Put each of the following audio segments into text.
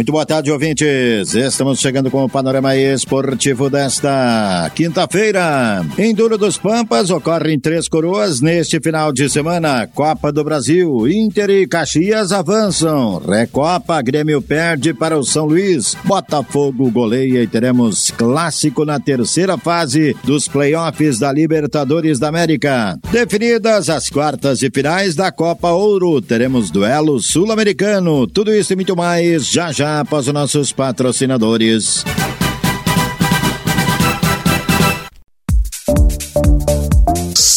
Muito boa tarde, ouvintes. Estamos chegando com o panorama esportivo desta quinta-feira. Em Duro dos Pampas ocorre em Três Coroas neste final de semana. Copa do Brasil, Inter e Caxias avançam. Recopa, Grêmio perde para o São Luís. Botafogo goleia e teremos clássico na terceira fase dos playoffs da Libertadores da América. Definidas as quartas e finais da Copa Ouro, teremos duelo sul-americano. Tudo isso e muito mais já já após os nossos patrocinadores.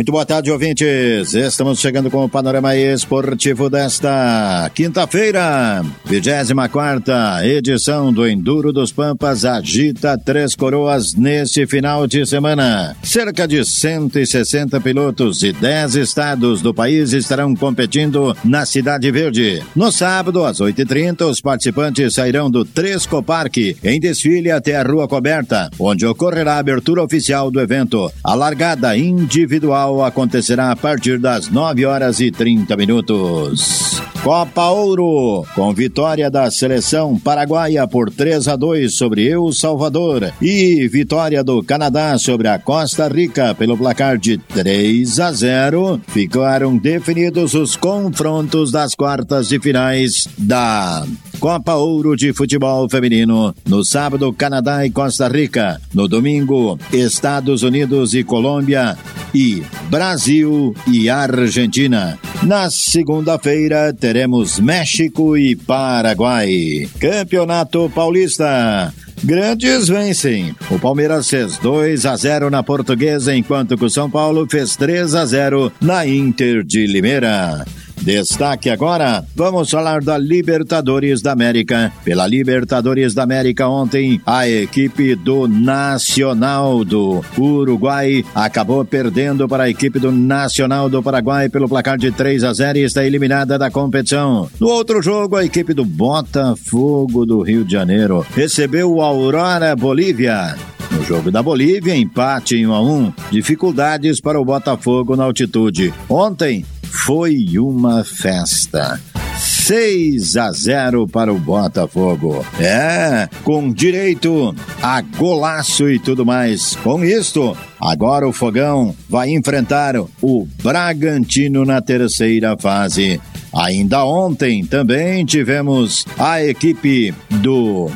Muito boa tarde, ouvintes. Estamos chegando com o panorama esportivo desta quinta-feira, 24 edição do Enduro dos Pampas agita Três Coroas neste final de semana. Cerca de 160 pilotos de 10 estados do país estarão competindo na Cidade Verde. No sábado, às 8h30, os participantes sairão do Tresco Parque em desfile até a Rua Coberta, onde ocorrerá a abertura oficial do evento. A largada individual acontecerá a partir das 9 horas e 30 minutos. Copa Ouro, com vitória da seleção paraguaia por 3 a 2 sobre El Salvador e vitória do Canadá sobre a Costa Rica pelo placar de 3 a 0, ficaram definidos os confrontos das quartas de finais da Copa Ouro de Futebol Feminino. No sábado, Canadá e Costa Rica. No domingo, Estados Unidos e Colômbia. E Brasil e Argentina. Na segunda-feira, teremos México e Paraguai. Campeonato Paulista. Grandes vencem. O Palmeiras fez 2 a 0 na Portuguesa, enquanto que o São Paulo fez 3 a 0 na Inter de Limeira. Destaque agora, vamos falar da Libertadores da América. Pela Libertadores da América ontem, a equipe do Nacional do Uruguai acabou perdendo para a equipe do Nacional do Paraguai pelo placar de 3 a 0 e está eliminada da competição. No outro jogo, a equipe do Botafogo do Rio de Janeiro recebeu o Aurora Bolívia. No jogo da Bolívia, empate em 1 a 1, dificuldades para o Botafogo na altitude. Ontem, foi uma festa. 6 a 0 para o Botafogo. É, com direito a golaço e tudo mais. Com isto, agora o Fogão vai enfrentar o Bragantino na terceira fase. Ainda ontem também tivemos a equipe do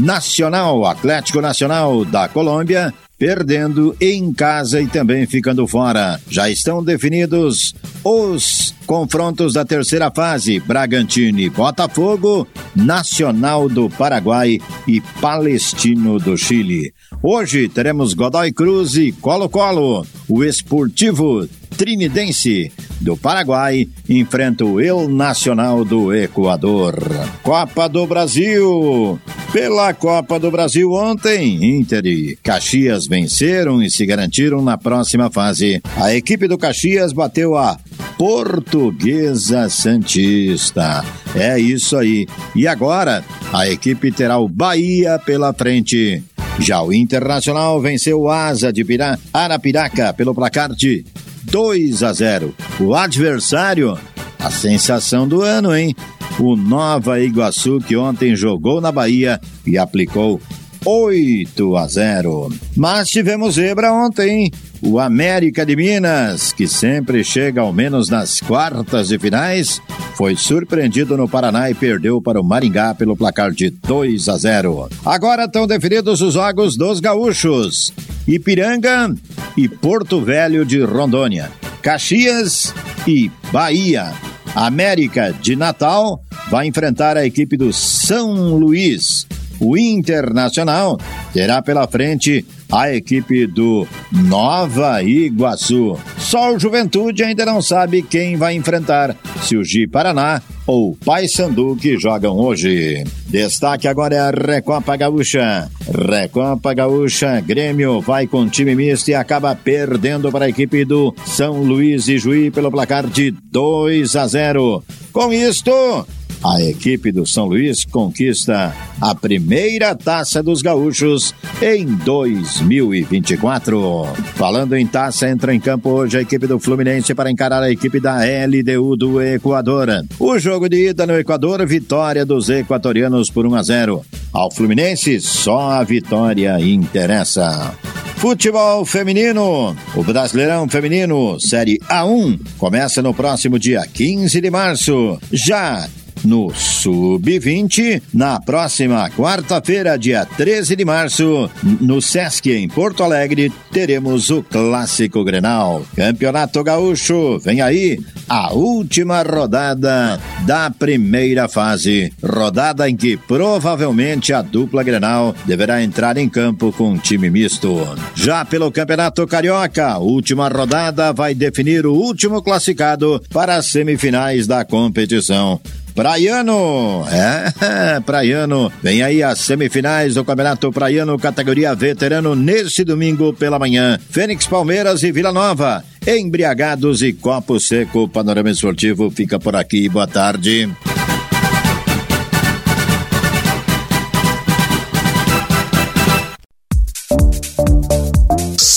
Nacional, Atlético Nacional da Colômbia, perdendo em casa e também ficando fora. Já estão definidos os confrontos da terceira fase: Bragantino e Botafogo, Nacional do Paraguai e Palestino do Chile. Hoje teremos Godoy Cruz e Colo-Colo. O Esportivo Trinidense do Paraguai enfrenta o El Nacional do Equador. Copa do Brasil. Pela Copa do Brasil ontem, Inter e Caxias venceram e se garantiram na próxima fase. A equipe do Caxias bateu a Portuguesa Santista. É isso aí. E agora, a equipe terá o Bahia pela frente. Já o Internacional venceu o Asa de Arapiraca pelo placar de 2 a 0. O adversário, a sensação do ano, hein? O Nova Iguaçu que ontem jogou na Bahia e aplicou 8 a 0. Mas tivemos zebra ontem. O América de Minas, que sempre chega ao menos nas quartas de finais, foi surpreendido no Paraná e perdeu para o Maringá pelo placar de 2 a 0. Agora estão definidos os jogos dos gaúchos: Ipiranga e Porto Velho de Rondônia, Caxias e Bahia. América de Natal vai enfrentar a equipe do São Luís. O Internacional terá pela frente a equipe do Nova Iguaçu. Só o Juventude ainda não sabe quem vai enfrentar, se o Gi Paraná ou Paysandu que jogam hoje. Destaque agora é a Recopa Gaúcha. Recopa Gaúcha, Grêmio vai com time misto e acaba perdendo para a equipe do São Luís e Juí pelo placar de 2 a 0. Com isto, a equipe do São Luís conquista a primeira taça dos gaúchos em 2024. Falando em taça, entra em campo hoje a equipe do Fluminense para encarar a equipe da LDU do Equador. O jogo de ida no Equador, vitória dos equatorianos por 1 a 0. Ao Fluminense, só a vitória interessa. Futebol feminino. O Brasileirão Feminino, Série A1, começa no próximo dia 15 de março. Já no Sub-20, na próxima quarta-feira, dia 13 de março, no Sesc, em Porto Alegre, teremos o Clássico Grenal. Campeonato Gaúcho, vem aí a última rodada da primeira fase. Rodada em que provavelmente a dupla Grenal deverá entrar em campo com um time misto. Já pelo Campeonato Carioca, última rodada vai definir o último classificado para as semifinais da competição. Praiano, é, Praiano, vem aí as semifinais do Campeonato Praiano, categoria veterano, nesse domingo pela manhã. Fênix Palmeiras e Vila Nova, embriagados e copo seco. Panorama Esportivo fica por aqui, boa tarde.